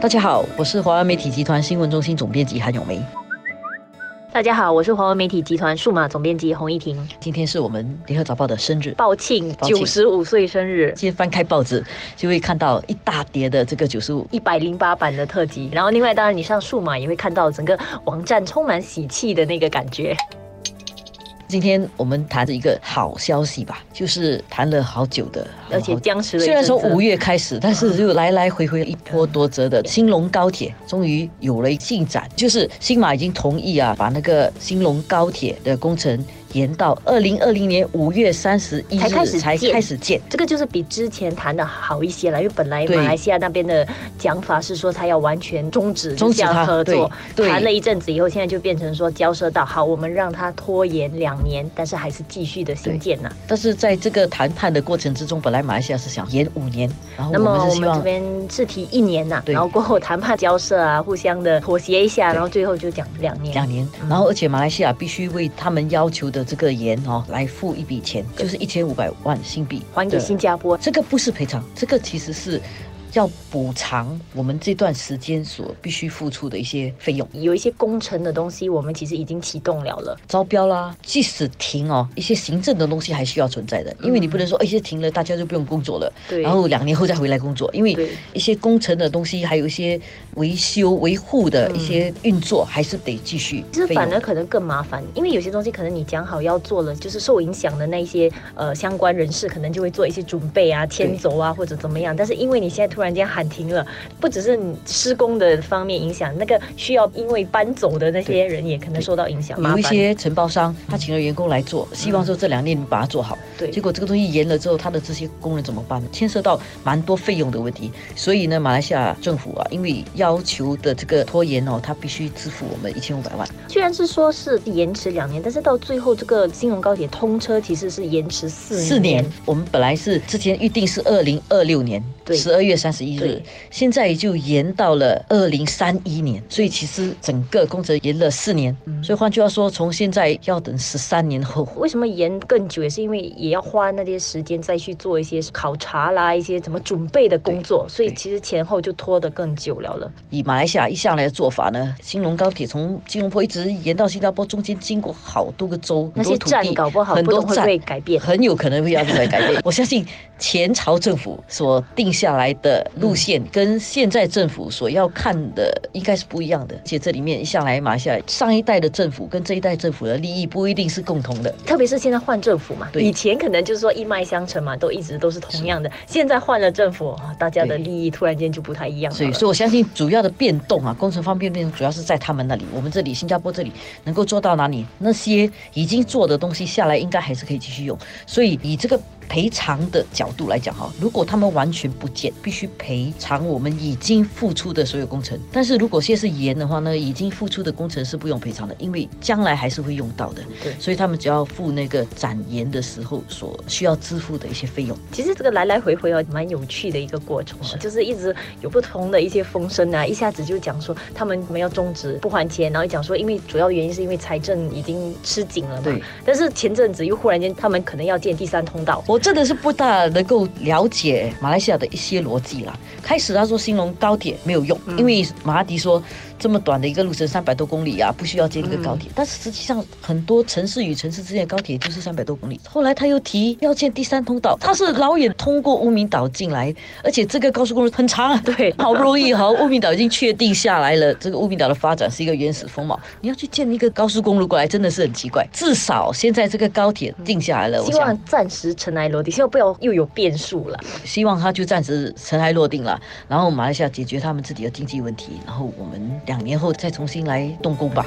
大家好，我是华为媒体集团新闻中心总编辑韩永梅。大家好，我是华为媒体集团数码总编辑洪一婷。今天是我们联合早报的生日，报庆九十五岁生日，今天翻开报纸就会看到一大叠的这个九十五。一百零八版的特辑。然后另外，当然你上数码也会看到整个网站充满喜气的那个感觉。今天我们谈的一个好消息吧，就是谈了好久的，而且僵持了虽然从五月开始，但是就来来回回一波多折的兴隆高铁终于有了进展，就是新马已经同意啊，把那个兴隆高铁的工程延到二零二零年五月三十一才开始日才开始建。这个就是比之前谈的好一些了，因为本来马来西亚那边的讲法是说他要完全终止这项终止合作，谈了一阵子以后，现在就变成说交涉到好，我们让他拖延两年，但是还是继续的新建呐、但是在这个谈判的过程之中，本来马来西亚是想延五年，然后我们是希望我们这边是提一年呐、对。然后过后谈判交涉啊，互相的妥协一下，然后最后就讲两年。两年，嗯。然后而且马来西亚必须为他们要求的这个盐哦来付一笔钱，就是一千五百万新币还给新加坡，这个不是赔偿，这个其实是要补偿我们这段时间所必须付出的一些费用。有一些工程的东西，我们其实已经启动了了。招标啦，即使停哦，一些行政的东西还需要存在的，因为你不能说，哎，一些停了，大家就不用工作了，对然后两年后再回来工作，因为一些工程的东西，还有一些维修维护的一些运作，还是得继续其实。反而可能更麻烦，因为有些东西可能你讲好要做了，就是受影响的那一些呃相关人士可能就会做一些准备啊、迁走啊或者怎么样。但是因为你现在突然间喊停了，不只是你施工的方面影响，那个需要因为搬走的那些人也可能受到影响。有一些承包商，他请了员工来做，希望说这两年你把它做好。对结果这个东西延了之后，他的这些工人怎么办呢？牵涉到蛮多费用的问题。所以呢，马来西亚政府啊，因为要求的这个拖延哦，他必须支付我们一千五百万。虽然是说是延迟两年，但是到最后这个金融高铁通车其实是延迟四年。四年，我们本来是之前预定是二零二六年对十二月三十一日，现在就延到了二零三一年，所以其实整个工程延了四年。嗯所以换句话说，从现在要等十三年后。为什么延更久，也是因为也要花那些时间再去做一些考察啦，一些怎么准备的工作，所以其实前后就拖得更久了了。以马来西亚一向来的做法呢，兴隆高铁从吉隆坡一直延到新加坡，中间经过好多个州，那些站搞不好很多站会改变。很有可能会要出来改变。我相信前朝政府所定下来的路线，跟现在政府所要看的应该是不一样的。而且这里面一向来马来西亚上一代的政府跟这一代政府的利益不一定是共同的。特别是现在换政府嘛，对以前可能就是说一脉相承嘛，都一直都是同样的。现在换了政府，啊大家的利益突然间就不太一样了。所以，所以我相信主要的变动啊，工程方面变动主要是在他们那里。我们这里新加坡这里能够做到哪里？那些已经做的东西下来，应该还是可以继续用。所以以这个赔偿的角度来讲哈，如果他们完全不见，必须赔偿我们已经付出的所有工程。但是如果现在是延的话呢，已经付出的工程是不用赔偿的，因为将来还是会用到的。对所以他们只要付那个展延的时候所需要支付的一些费用。其实这个来来回回哦，蛮有趣的一个过程哦，就是一直有不同的一些风声啊，一下子就讲说他们没有终止不还钱，然后讲说因为主要原因是因为财政已经吃紧了嘛。对。但是前阵子又忽然间他们可能要建第三通道，我真的是不大能够了解马来西亚的一些逻辑啦。开始他说兴隆高铁没有用，嗯因为马哈迪说这么短的一个路程三百多公里啊，不需要建一个高嗯铁。但是实际上很多城市与城市之间的高铁就是三百多公里。后来他又提要建第三通道，他是老远通过乌名岛进来，而且这个高速公路很长啊。对好不容易哈，乌名岛已经确定下来了，这个乌名岛的发展是一个原始风貌。你要去建一个高速公路过来，真的是很奇怪。至少现在这个高铁定下来了，我希望暂时尘埃落定，希望不要又有变数了。希望它就暂时尘埃落定了，然后马来西亚解决他们自己的经济问题，然后我们两年后再重新来动工吧。